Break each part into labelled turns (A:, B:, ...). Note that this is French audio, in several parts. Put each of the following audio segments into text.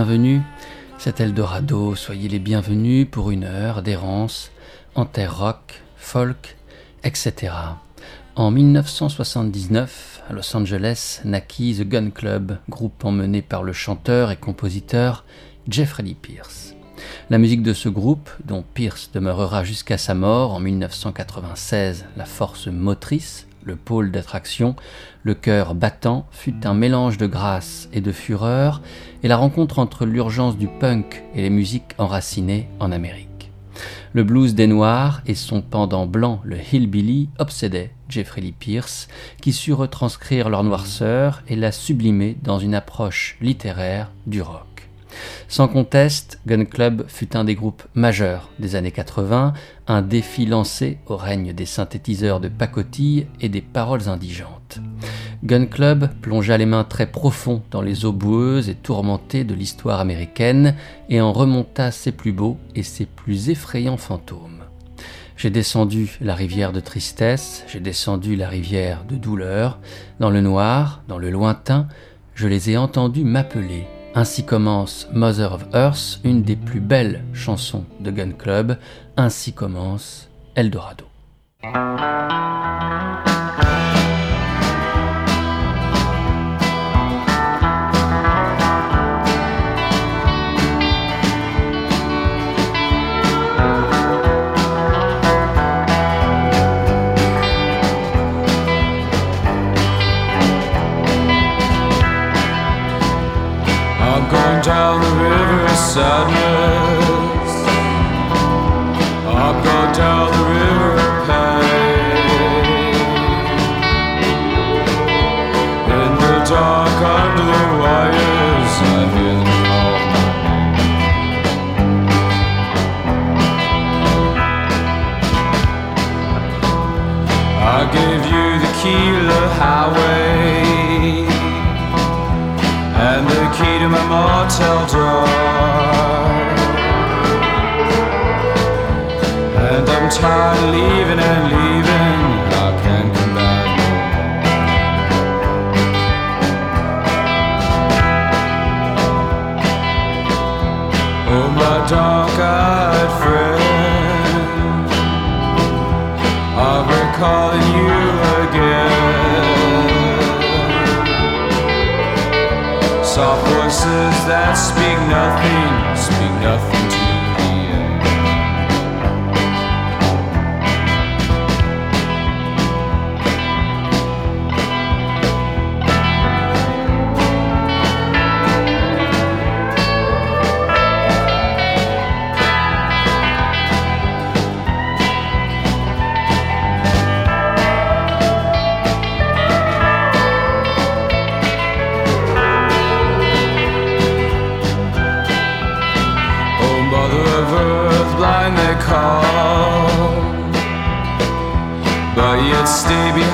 A: Bienvenus. C'est Eldorado, soyez les bienvenus pour une heure d'errance en terre rock, folk, etc. En 1979, à Los Angeles, naquit The Gun Club, groupe emmené par le chanteur et compositeur Jeffrey Lee Pierce. La musique de ce groupe, dont Pierce demeurera jusqu'à sa mort en 1996 la force motrice, le pôle d'attraction, le cœur battant, fut un mélange de grâce et de fureur, et la rencontre entre l'urgence du punk et les musiques enracinées en Amérique. Le blues des Noirs et son pendant blanc, le hillbilly, obsédaient Jeffrey Lee Pierce, qui sut retranscrire leur noirceur et la sublimer dans une approche littéraire du rock. Sans conteste, Gun Club fut un des groupes majeurs des années 80, un défi lancé au règne des synthétiseurs de pacotille et des paroles indigentes. Gun Club plongea les mains très profonds dans les eaux boueuses et tourmentées de l'histoire américaine et en remonta ses plus beaux et ses plus effrayants fantômes. J'ai descendu la rivière de tristesse, j'ai descendu la rivière de douleur, dans le noir, dans le lointain, je les ai entendus m'appeler ainsi commence Mother of Earth, une des plus belles chansons de Gun Club. Ainsi commence Eldorado. Down the river of sadness. I'll go down the river of pain. In the dark under the wires, I hear them call my name. I gave you the key to the I'm leaving and leaving. I can't come back. Oh, my dark-eyed friend, I'm recalling you again. soft voices that speak nothing, speak nothing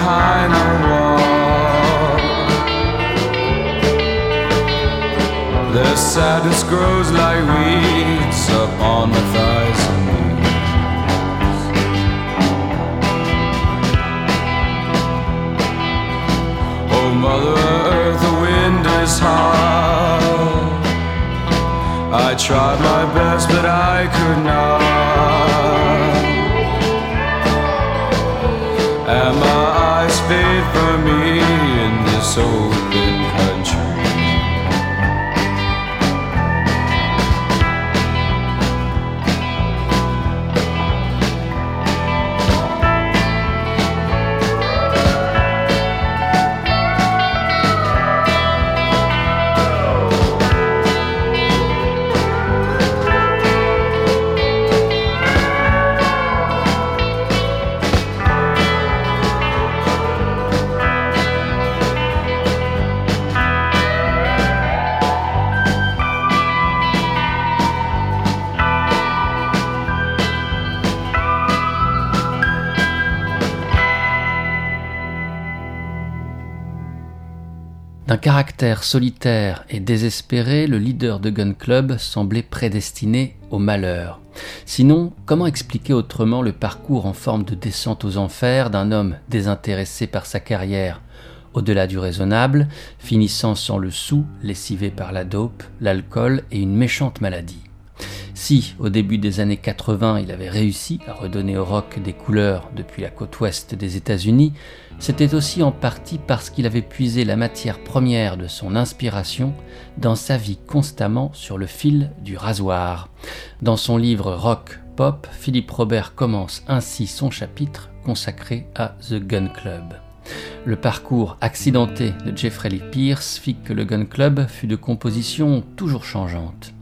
A: behind the wall. Their sadness grows like weeds up on my thighs and knees. Oh, mother earth, the wind is hard. I tried my best, but I could not. In caractère solitaire et désespéré, le leader de Gun Club semblait prédestiné au malheur. Sinon, comment expliquer autrement le parcours en forme de descente aux enfers d'un homme désintéressé par sa carrière?
B: Au-delà du raisonnable, finissant sans le sou, lessivé par la dope, l'alcool et une méchante maladie. Si, au début des années 80, il avait réussi à redonner au rock des couleurs depuis la côte ouest des États-Unis, c'était aussi en partie parce qu'il avait puisé la matière première de son inspiration dans sa vie constamment sur le fil du rasoir. Dans son livre Rock Pop, Philippe Robert commence ainsi son chapitre consacré à The Gun Club. Le parcours accidenté de Jeffrey Lee Pierce fit que le Gun Club fut de composition toujours changeante.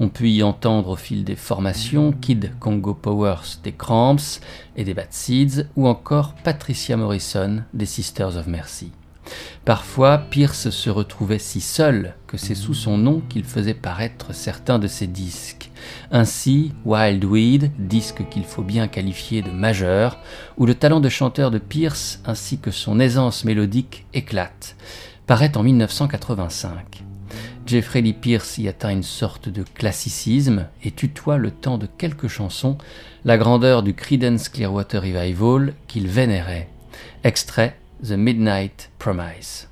B: On peut y entendre au fil des formations Kid Congo Powers des Cramps et des Bad Seeds ou encore Patricia Morrison des Sisters of Mercy. Parfois, Pierce se retrouvait si seul que c'est sous son nom qu'il faisait paraître certains de ses disques. Ainsi, Wild Weed, disque qu'il faut bien qualifier de majeur, où le talent de chanteur de Pierce ainsi que son aisance mélodique éclate, paraît en 1985. Jeffrey Lee Pierce y atteint une sorte de classicisme et tutoie le temps de quelques chansons la grandeur du Creedence Clearwater Revival qu'il vénérait. Extrait The Midnight Promise.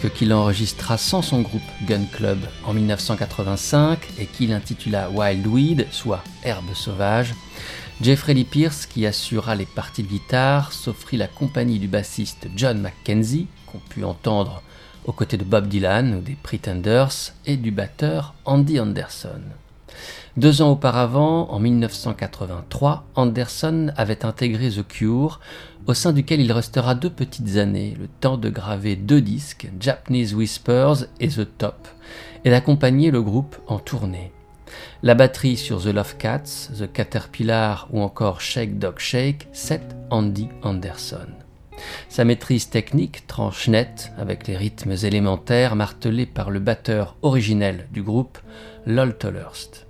A: Disque qu'il enregistra sans son groupe Gun Club en 1985 et qu'il intitula Wild Weed, soit Herbe sauvage, Jeffrey Lee Pierce, qui assura les parties de guitare, s'offrit la compagnie du bassiste John McKenzie, qu'on pu entendre aux côtés de Bob Dylan ou des Pretenders, et du batteur Andy Anderson. Deux ans auparavant, en 1983, Anderson avait intégré The Cure, au sein duquel il restera deux petites années, le temps de graver deux disques, Japanese Whispers et The Top, et d'accompagner le groupe en tournée. La batterie sur The Love Cats, The Caterpillar ou encore Shake Dog Shake, c'est Andy Anderson. Sa maîtrise technique tranche net avec les rythmes élémentaires martelés par le batteur originel du groupe, Lol Tollerst.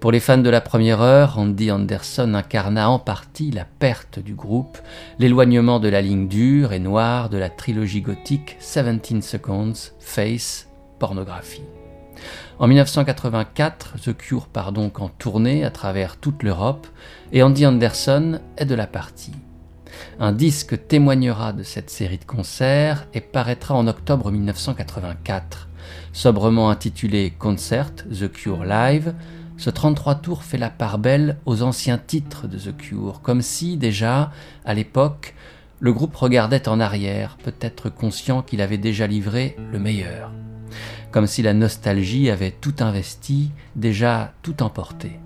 A: Pour les fans de la première heure, Andy Anderson incarna en partie la perte du groupe, l'éloignement de la ligne dure et noire de la trilogie gothique 17 Seconds, Face, Pornographie. En 1984, The Cure part donc en tournée à travers toute l'Europe et Andy Anderson est de la partie. Un disque témoignera de cette série de concerts et paraîtra en octobre 1984. Sobrement intitulé Concert The Cure Live, ce 33 tours fait la part belle aux anciens titres de The Cure, comme si déjà, à l'époque, le groupe regardait en arrière, peut-être conscient qu'il avait déjà livré le meilleur, comme si la nostalgie avait tout investi, déjà tout emporté.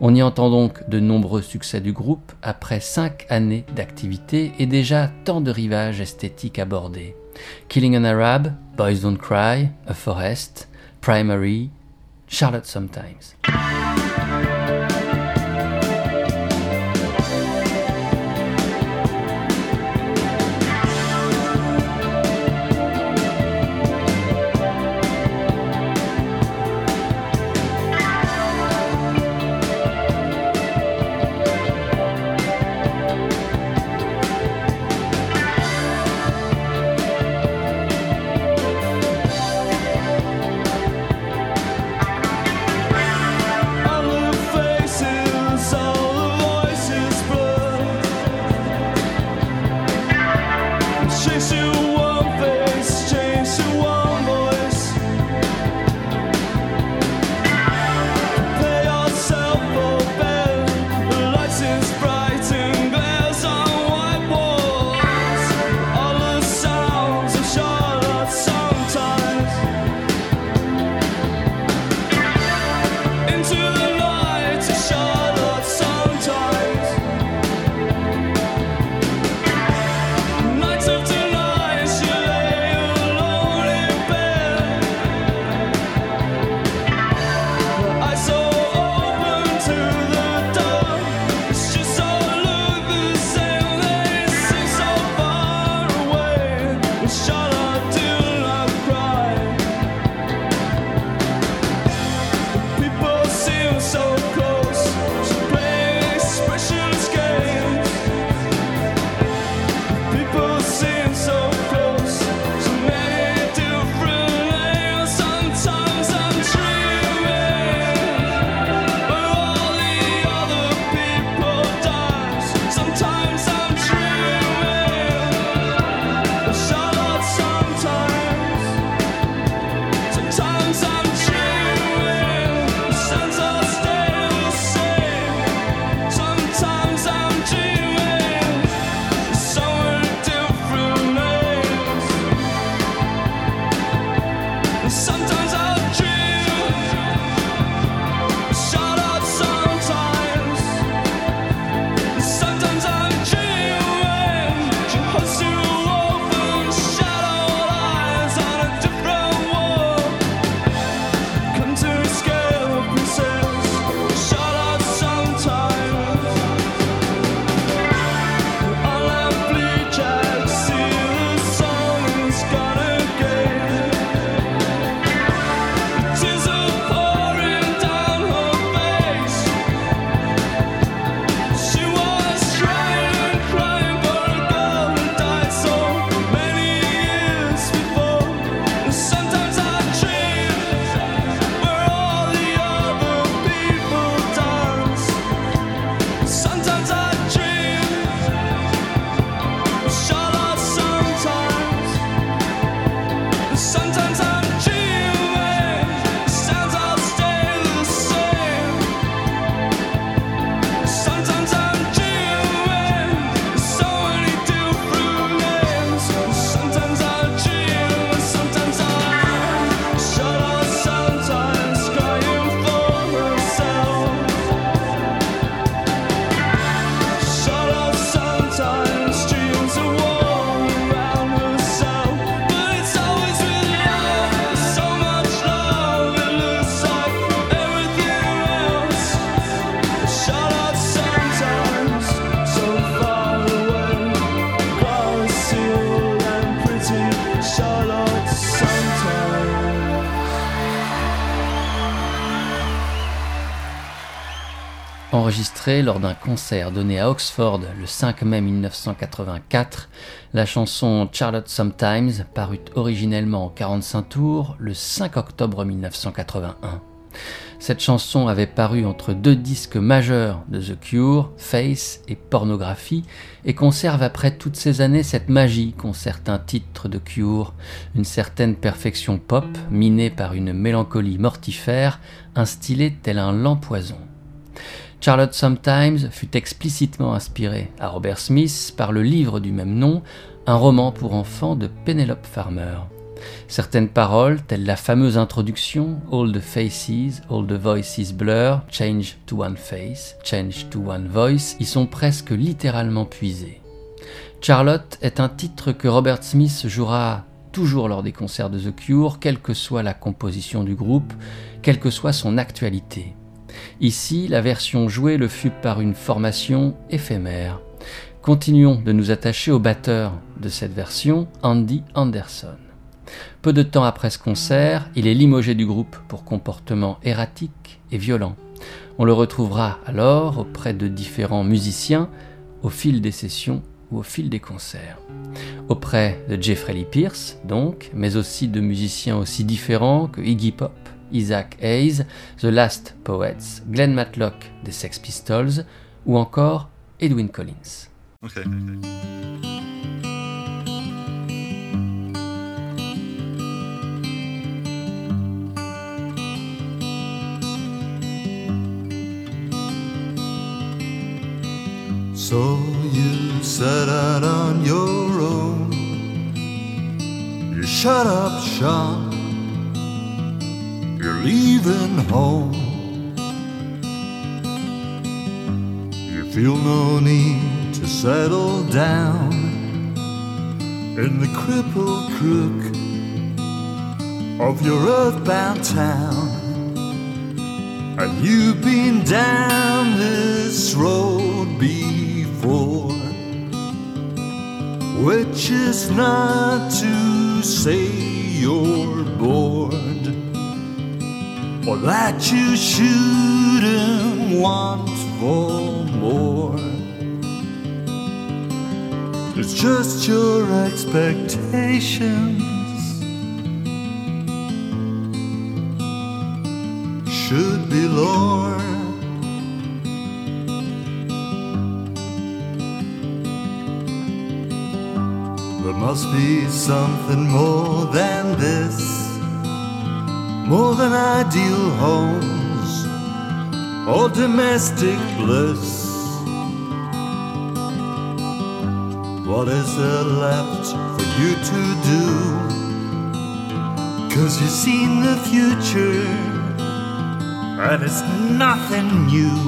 A: On y entend donc de nombreux succès du groupe après cinq années d'activité et déjà tant de rivages esthétiques abordés. Killing an Arab, Boys Don't Cry, A Forest, Primary, Charlotte Sometimes. Lors d'un concert donné à Oxford le 5 mai 1984, la chanson Charlotte Sometimes parut originellement en 45 tours le 5 octobre 1981. Cette chanson avait paru entre deux disques majeurs de The Cure, Face et Pornographie, et conserve après toutes ces années cette magie qu'ont certains titres de Cure, une certaine perfection pop minée par une mélancolie mortifère, instillée tel un lent poison. Charlotte Sometimes fut explicitement inspirée à Robert Smith par le livre du même nom, un roman pour enfants de Penelope Farmer. Certaines paroles, telles la fameuse introduction All the faces, all the voices blur, change to one face, change to one voice, y sont presque littéralement puisées. Charlotte est un titre que Robert Smith jouera toujours lors des concerts de The Cure, quelle que soit la composition du groupe, quelle que soit son actualité. Ici, la version jouée le fut par une formation éphémère. Continuons de nous attacher au batteur de cette version, Andy Anderson. Peu de temps après ce concert, il est limogé du groupe pour comportement erratique et violent. On le retrouvera alors auprès de différents musiciens au fil des sessions ou au fil des concerts. Auprès de Jeffrey Lee Pierce, donc, mais aussi de musiciens aussi différents que Iggy Pop, Isaac Hayes, The Last Poets, Glenn Matlock des Sex Pistols ou encore Edwin Collins.
C: So you set out on your own. You shut up shop. You're leaving home. You feel no need to settle down in the crippled crook of your earthbound town. And you've been down this road before which is not to say you're bored or that you shouldn't want for more. It's just your expectations. Should be lower. There must be something more than this, more than ideal homes or domestic bliss. What is there left for you to do? Cause you've seen the future, and it's nothing new.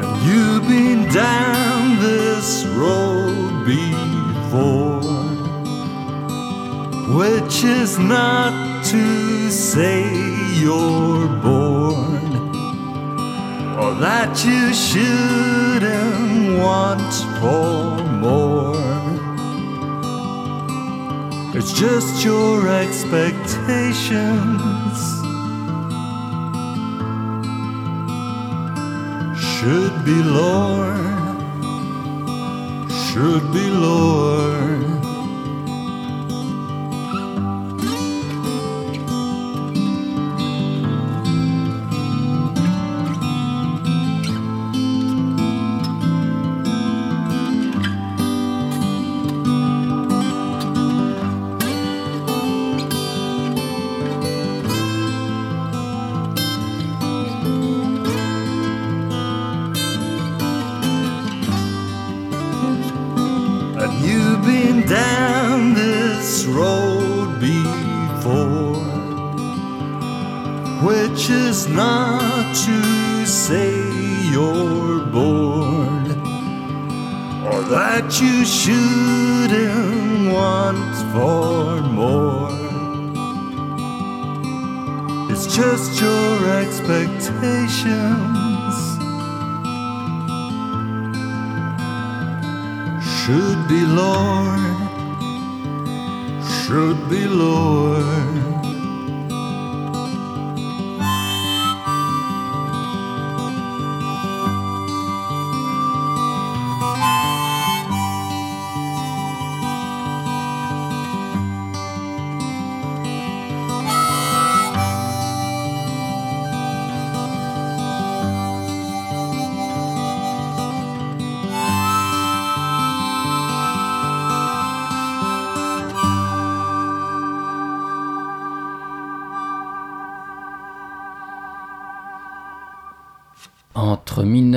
C: And you've been down this road before which is not to say you're bored or that you shouldn't want for more. It's just your expectations. Should be Lord should be Just not to say you're bored or that you shouldn't want for more. It's just your expectations should be lower, should be
A: lower.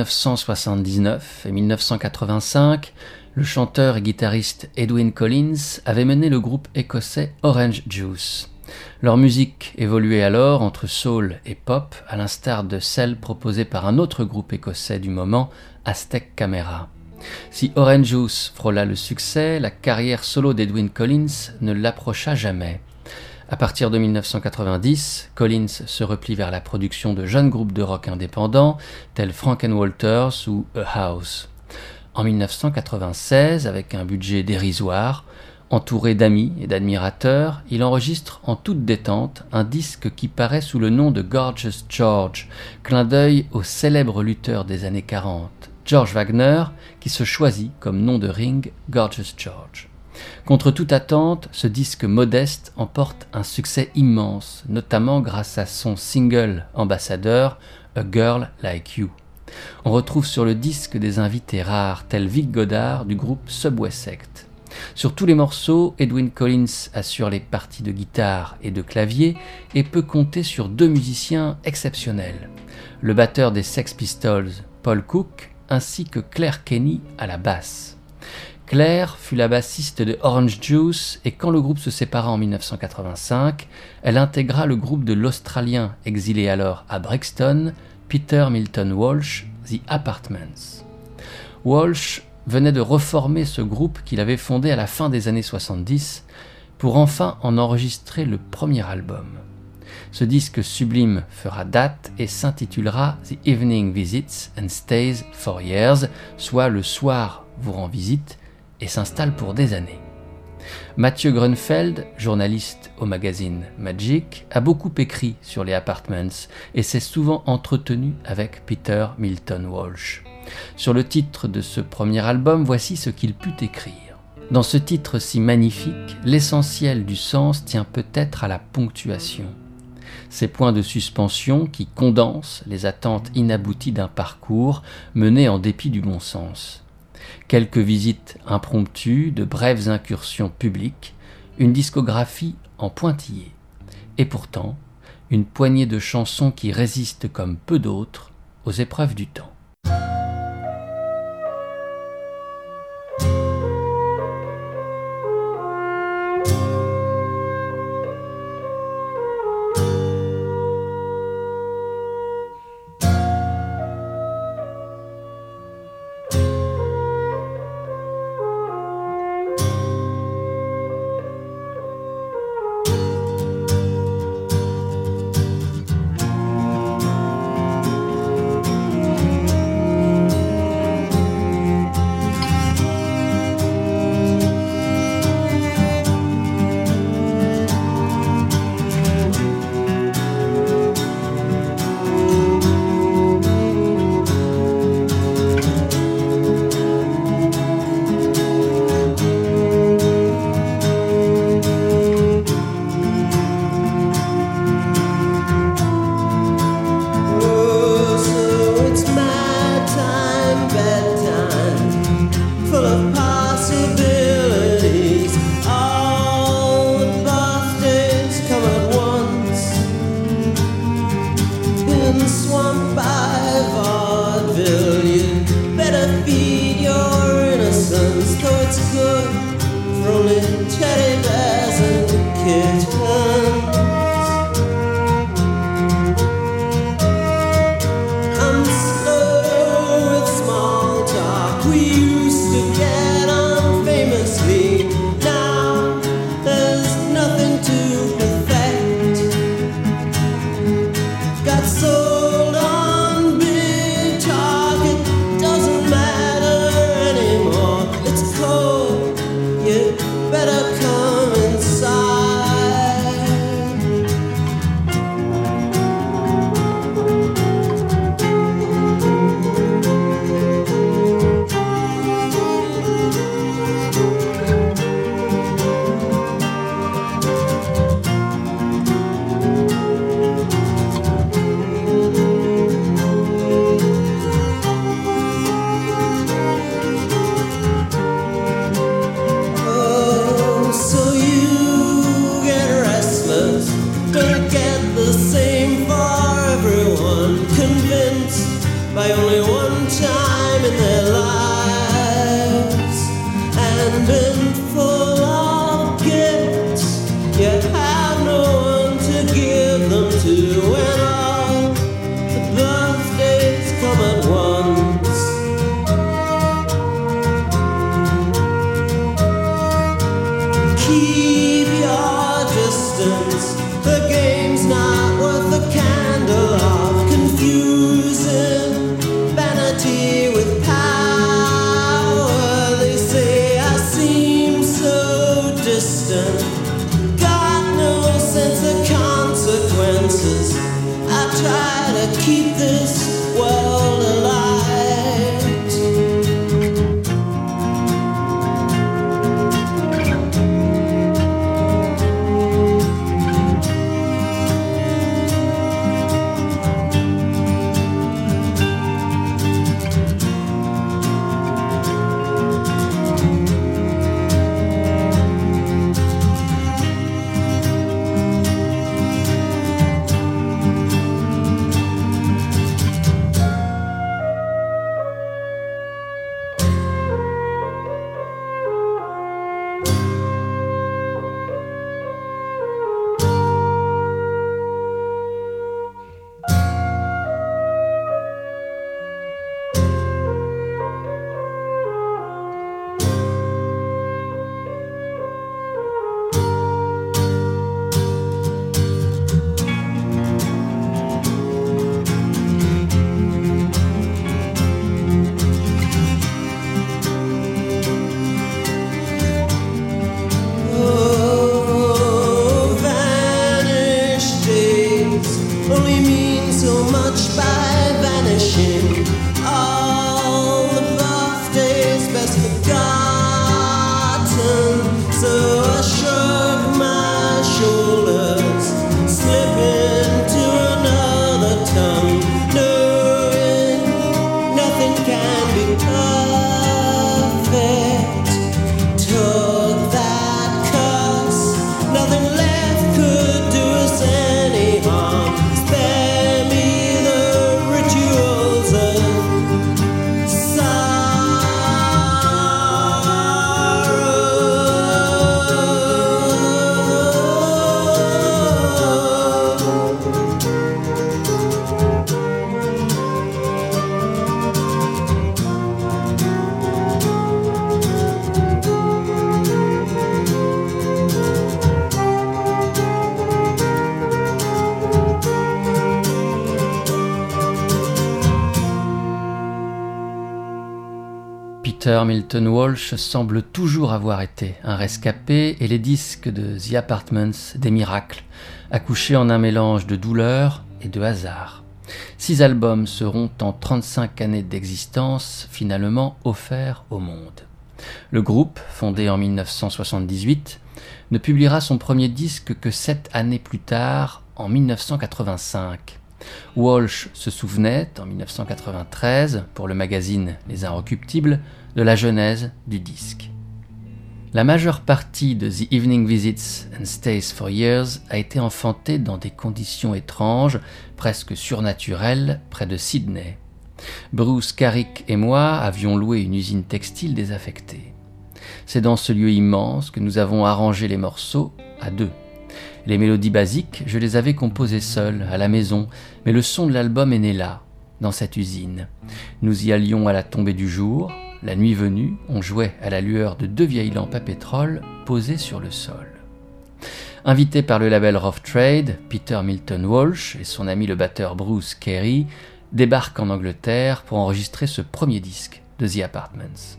A: 1979 et 1985, le chanteur et guitariste Edwin Collins avait mené le groupe écossais Orange Juice. Leur musique évoluait alors entre soul et pop, à l'instar de celle proposée par un autre groupe écossais du moment, Aztec Camera. Si Orange Juice frôla le succès, la carrière solo d'Edwin Collins ne l'approcha jamais. À partir de 1990, Collins se replie vers la production de jeunes groupes de rock indépendants tels Frank Walters ou A House. En 1996, avec un budget dérisoire, entouré d'amis et d'admirateurs, il enregistre en toute détente un disque qui paraît sous le nom de Gorgeous George, clin d'œil au célèbre lutteur des années 40, George Wagner, qui se choisit comme nom de ring Gorgeous George. Contre toute attente, ce disque modeste emporte un succès immense, notamment grâce à son single ambassadeur A Girl Like You. On retrouve sur le disque des invités rares tels Vic Godard du groupe Subway Sect. Sur tous les morceaux, Edwin Collins assure les parties de guitare et de clavier et peut compter sur deux musiciens exceptionnels. Le batteur des Sex Pistols, Paul Cook, ainsi que Claire Kenny à la basse. Claire fut la bassiste de Orange Juice et quand le groupe se sépara en 1985, elle intégra le groupe de l'Australien exilé alors à Brixton, Peter Milton Walsh, The Apartments. Walsh venait de reformer ce groupe qu'il avait fondé à la fin des années 70 pour enfin en enregistrer le premier album. Ce disque sublime fera date et s'intitulera The Evening Visits and Stays for Years, soit le soir vous rend visite et s'installe pour des années. Mathieu Grunfeld, journaliste au magazine Magic, a beaucoup écrit sur les apartments et s'est souvent entretenu avec Peter Milton Walsh. Sur le titre de ce premier album, voici ce qu'il put écrire. Dans ce titre si magnifique, l'essentiel du sens tient peut-être à la ponctuation ces points de suspension qui condensent les attentes inabouties d'un parcours mené en dépit du bon sens. Quelques visites impromptues, de brèves incursions publiques, une discographie en pointillé. Et pourtant, une poignée de chansons qui résistent comme peu d'autres aux épreuves du temps. you better come. Walsh semble toujours avoir été un rescapé et les disques de The Apartments des miracles, accouchés en un mélange de douleur et de hasard. Six albums seront en 35 années d'existence finalement offerts au monde. Le groupe, fondé en 1978, ne publiera son premier disque que sept années plus tard, en 1985. Walsh se souvenait, en 1993, pour le magazine Les Inrecuptibles, de la genèse du disque. La majeure partie de The Evening Visits and Stays for Years a été enfantée dans des conditions étranges, presque surnaturelles, près de Sydney. Bruce Carrick et moi avions loué une usine textile désaffectée. C'est dans ce lieu immense que nous avons arrangé les morceaux à deux. Les mélodies basiques, je les avais composées seul, à la maison, mais le son de l'album est né là, dans cette usine. Nous y allions à la tombée du jour, la nuit venue, on jouait à la lueur de deux vieilles lampes à pétrole posées sur le sol. Invité par le label Rough Trade, Peter Milton Walsh et son ami le batteur Bruce Carey débarquent en Angleterre pour enregistrer ce premier disque de The Apartments.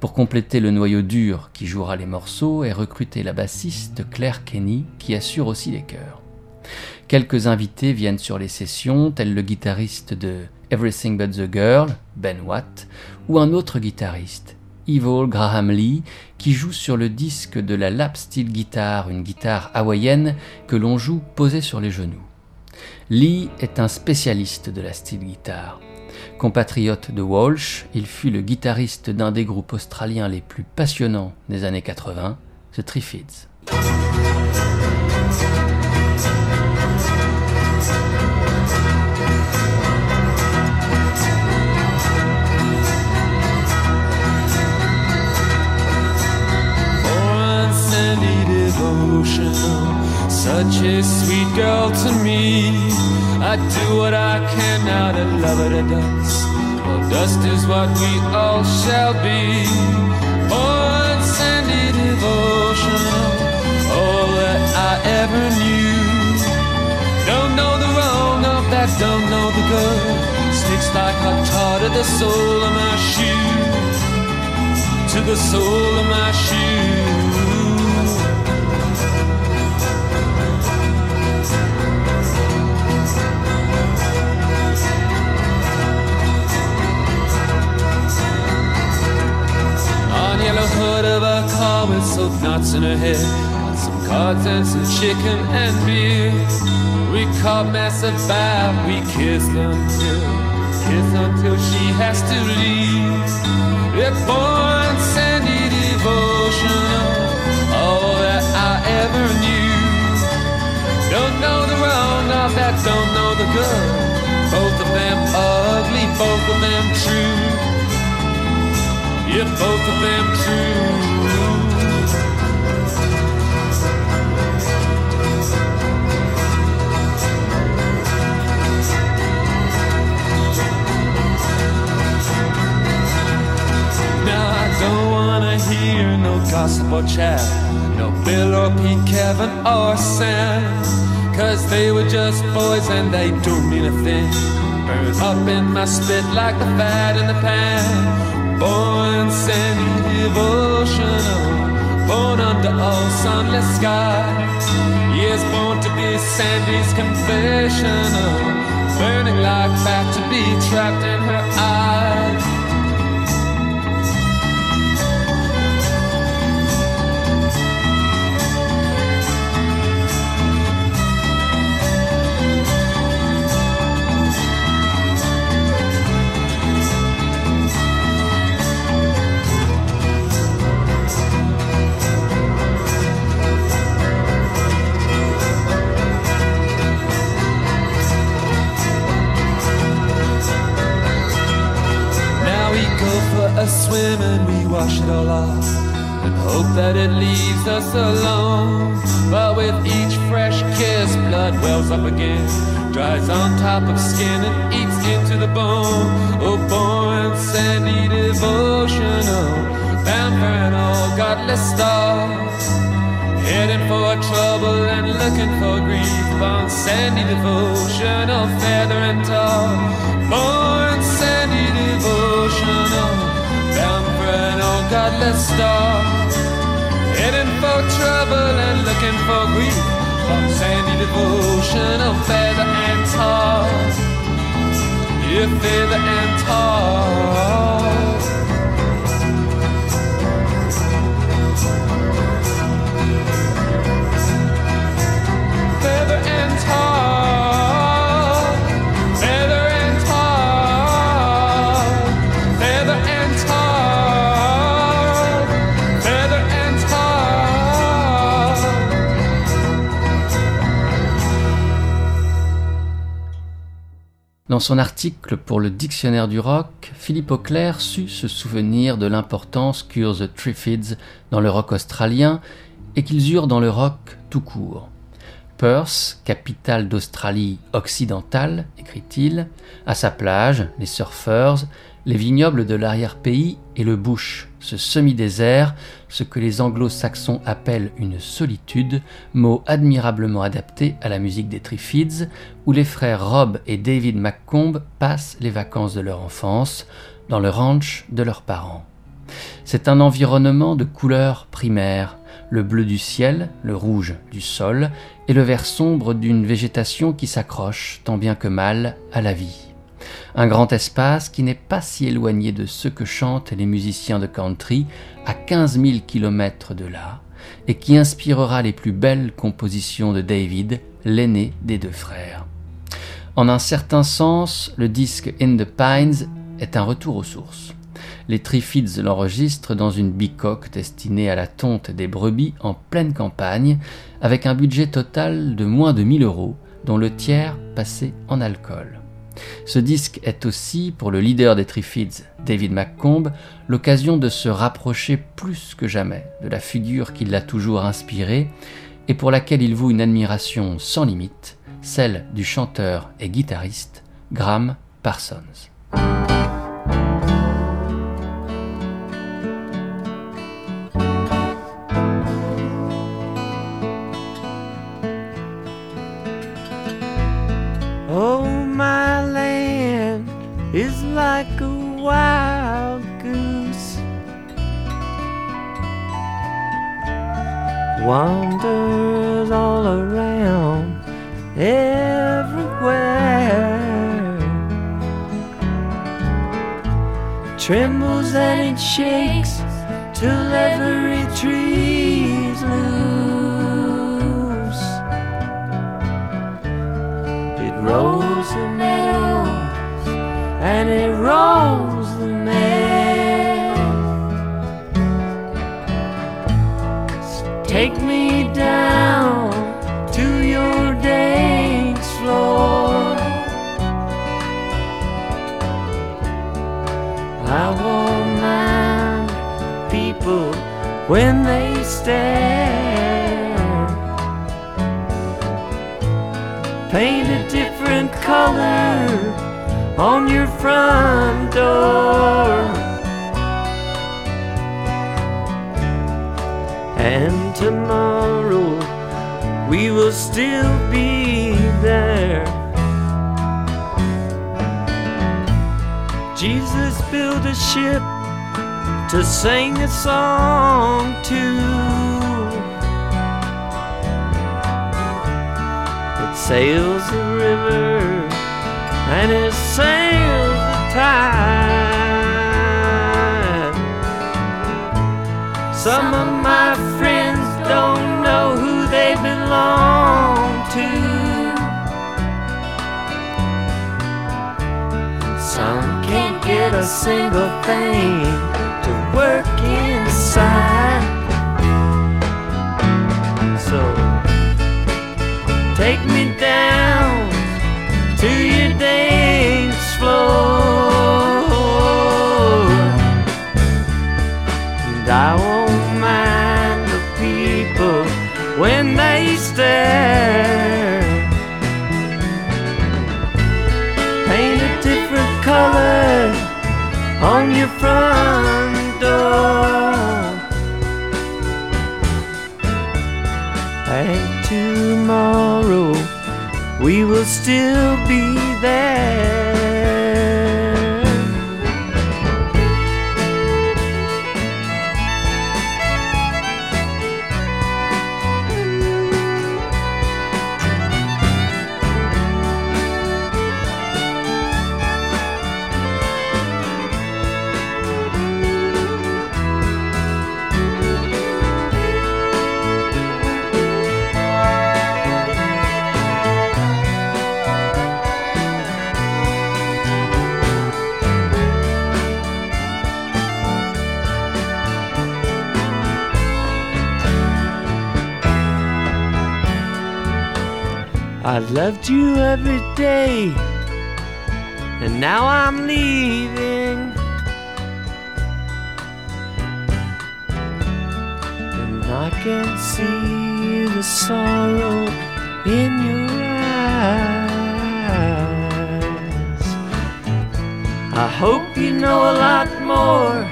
A: Pour compléter le noyau dur qui jouera les morceaux et recruter la bassiste Claire Kenny qui assure aussi les chœurs. Quelques invités viennent sur les sessions, tels le guitariste de Everything But the Girl, Ben Watt, ou un autre guitariste, Evil Graham Lee, qui joue sur le disque de la lap steel guitar, une guitare hawaïenne que l'on joue posée sur les genoux. Lee est un spécialiste de la steel guitar. Compatriote de Walsh, il fut le guitariste d'un des groupes australiens les plus passionnants des années 80, The Triffids.
D: All to me. I do what I can now to love it to dust. Well, dust is what we all shall be. Born sandy devotional, all that I ever knew. Don't know the wrong, no, that don't know the good. Sticks like hot tar to the sole of my shoe. To the sole of my shoe. Hood of a car with soap knots in her head. Some cards and some chicken and beer. We caught massive bath, we kissed until, kissed until she has to leave. We're born sandy devotional, all that I ever knew. Don't know the wrong, not that don't know the good. Both of them ugly, both of them true if both of them true. Now I don't wanna hear no gossip or chat, no Bill or Pete, Kevin or Sam, cause they were just boys and they don't mean a thing. Burn up in my spit like the fat in the pan. Born sandy devotional, born under all sunless skies. Yes, born to be Sandy's confessional, burning like fat to be trapped in her eyes. Hope that it leaves us alone. But with each fresh kiss, blood wells up again, dries on top of skin and eats into the bone. Oh, born sandy devotional, bound for an old godless star. Heading for trouble and looking for grief on sandy devotional, feather and tall. Born sandy devotional bound for an old godless star. For trouble and looking for grief. From sandy devotion of feather and tar. Yeah, feather and tar.
A: Dans son article pour le Dictionnaire du rock, Philippe Auclair sut se souvenir de l'importance qu'eurent The Triffids dans le rock australien et qu'ils eurent dans le rock tout court. Perth, capitale d'Australie occidentale, écrit-il, à sa plage, les surfeurs, les vignobles de l'arrière-pays et le bush, ce semi-désert, ce que les anglo-saxons appellent une solitude, mot admirablement adapté à la musique des Triffids, où les frères Rob et David McComb passent les vacances de leur enfance dans le ranch de leurs parents. C'est un environnement de couleurs primaires, le bleu du ciel, le rouge du sol et le vert sombre d'une végétation qui s'accroche tant bien que mal à la vie un grand espace qui n'est pas si éloigné de ce que chantent les musiciens de country à 15 000 km de là, et qui inspirera les plus belles compositions de David, l'aîné des deux frères. En un certain sens, le disque In the Pines est un retour aux sources. Les Triffids l'enregistrent dans une bicoque destinée à la tonte des brebis en pleine campagne, avec un budget total de moins de 1000 euros, dont le tiers passé en alcool. Ce disque est aussi, pour le leader des Triffids, David McComb, l'occasion de se rapprocher plus que jamais de la figure qui l'a toujours inspiré et pour laquelle il voue une admiration sans limite, celle du chanteur et guitariste Graham Parsons.
E: Like a wild goose. Wanders all around everywhere. Trembles and it shakes till every tree's and it rolls the meadows. Take me down to your dance floor. I won't mind people when they stare. Paint a different color on your front door. And tomorrow we will still be there. Jesus built a ship to sing a song to. Sails the river and it sails the tide. Some of my friends don't know who they belong to. Some can't get a single thing to work inside. So take me dance floor. And I won't mind the people when they stare. Paint a different color on your front door. And tomorrow we will still I loved you every day, and now I'm leaving. And I can see the sorrow in your eyes. I hope you know a lot more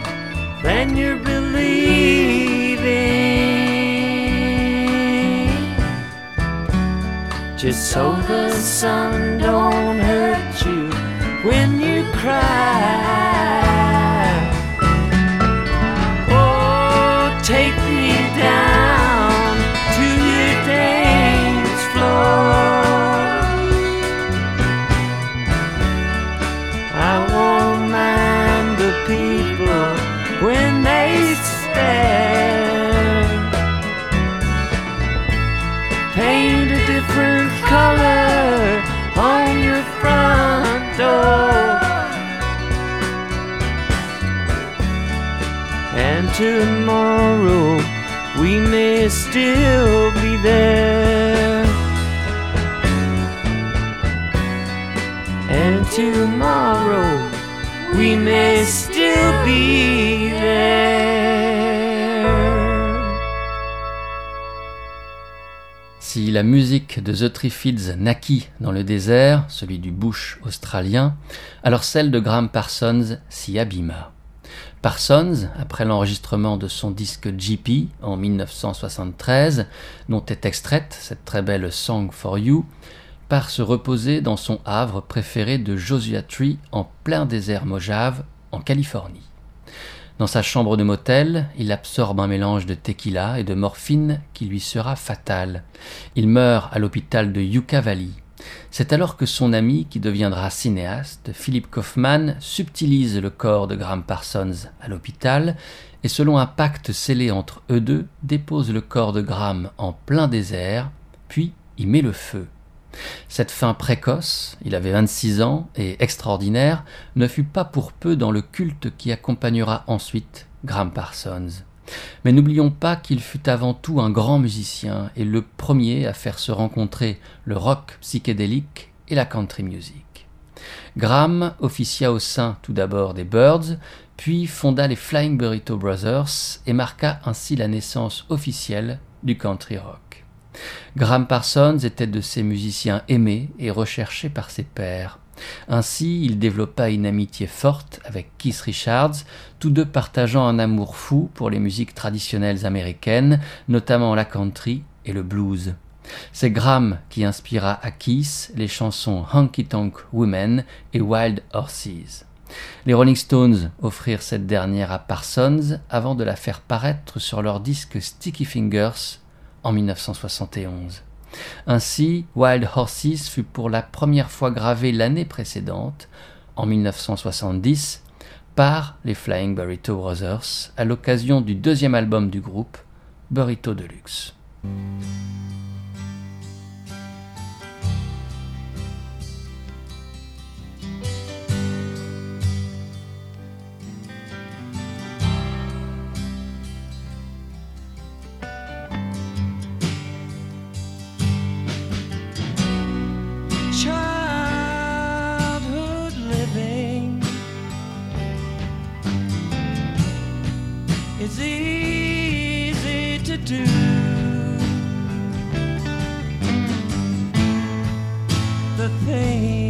E: than you're believing. Just so the sun don't hurt you when you cry. Oh, take me down still be there. And tomorrow we may still be there.
A: Si la musique de The Triffids naquit dans le désert, celui du bush australien, alors celle de Graham Parsons s'y abîma. Parsons, après l'enregistrement de son disque GP en 1973, dont est extraite cette très belle Song for You, part se reposer dans son havre préféré de Joshua Tree en plein désert Mojave, en Californie. Dans sa chambre de motel, il absorbe un mélange de tequila et de morphine qui lui sera fatal. Il meurt à l'hôpital de Yucca Valley. C'est alors que son ami, qui deviendra cinéaste, Philip Kaufman, subtilise le corps de Graham Parsons à l'hôpital et selon un pacte scellé entre eux deux, dépose le corps de Graham en plein désert, puis y met le feu. Cette fin précoce, il avait 26 ans et extraordinaire, ne fut pas pour peu dans le culte qui accompagnera ensuite Graham Parsons. Mais n'oublions pas qu'il fut avant tout un grand musicien et le premier à faire se rencontrer le rock psychédélique et la country music. Graham officia au sein tout d'abord des Birds, puis fonda les Flying Burrito Brothers et marqua ainsi la naissance officielle du country rock. Graham Parsons était de ces musiciens aimés et recherchés par ses pairs. Ainsi, il développa une amitié forte avec Keith Richards, tous deux partageant un amour fou pour les musiques traditionnelles américaines, notamment la country et le blues. C'est Graham qui inspira à Keith les chansons Honky Tonk Women et Wild Horses. Les Rolling Stones offrirent cette dernière à Parsons avant de la faire paraître sur leur disque Sticky Fingers en 1971. Ainsi, Wild Horses fut pour la première fois gravé l'année précédente, en 1970, par les Flying Burrito Brothers à l'occasion du deuxième album du groupe, Burrito Deluxe. pain.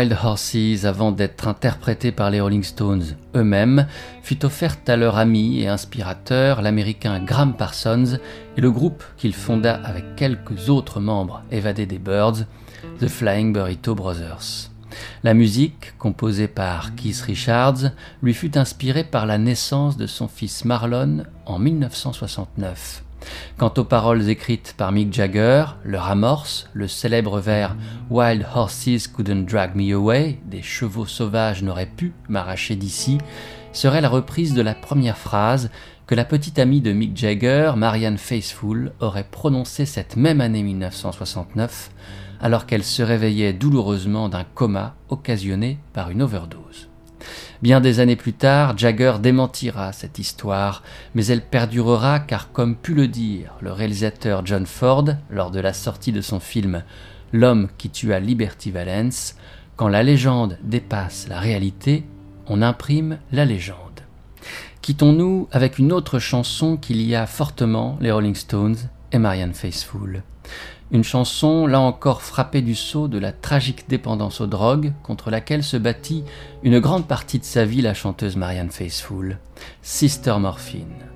A: Wild Horses, avant d'être interprété par les Rolling Stones eux-mêmes, fut offerte à leur ami et inspirateur, l'américain Graham Parsons, et le groupe qu'il fonda avec quelques autres membres évadés des Birds, The Flying Burrito Brothers. La musique, composée par Keith Richards, lui fut inspirée par la naissance de son fils Marlon en 1969. Quant aux paroles écrites par Mick Jagger, leur amorce, le célèbre vers Wild horses couldn't drag me away, des chevaux sauvages n'auraient pu m'arracher d'ici, serait la reprise de la première phrase que la petite amie de Mick Jagger, Marianne Faithfull, aurait prononcée cette même année 1969, alors qu'elle se réveillait douloureusement d'un coma occasionné par une overdose. Bien des années plus tard, Jagger démentira cette histoire, mais elle perdurera car, comme pu le dire le réalisateur John Ford lors de la sortie de son film L'homme qui tua Liberty Valence, quand la légende dépasse la réalité, on imprime la légende. Quittons-nous avec une autre chanson qui lia fortement les Rolling Stones et Marianne Faithfull. Une chanson, là encore frappée du sceau de la tragique dépendance aux drogues, contre laquelle se bâtit une grande partie de sa vie la chanteuse Marianne Faithfull, Sister Morphine.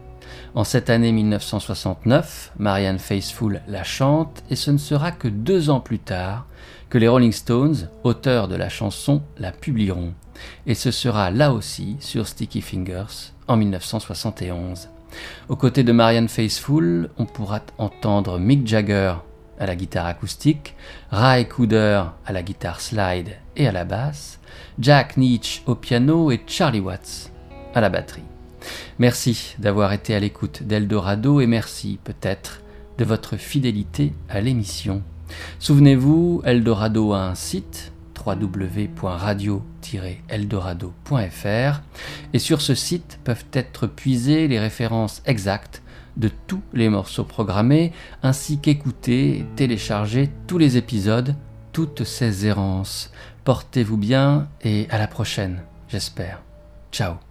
A: En cette année 1969, Marianne Faithfull la chante et ce ne sera que deux ans plus tard que les Rolling Stones, auteurs de la chanson, la publieront. Et ce sera là aussi sur Sticky Fingers en 1971. Aux côtés de Marianne Faithfull, on pourra entendre Mick Jagger à la guitare acoustique, Ray Cooder à la guitare slide et à la basse, Jack Nietzsche au piano et Charlie Watts à la batterie. Merci d'avoir été à l'écoute d'Eldorado et merci peut-être de votre fidélité à l'émission. Souvenez-vous, Eldorado a un site www.radio-eldorado.fr et sur ce site peuvent être puisées les références exactes de tous les morceaux programmés, ainsi qu'écouter télécharger tous les épisodes, toutes ces errances. Portez-vous bien et à la prochaine, j'espère. Ciao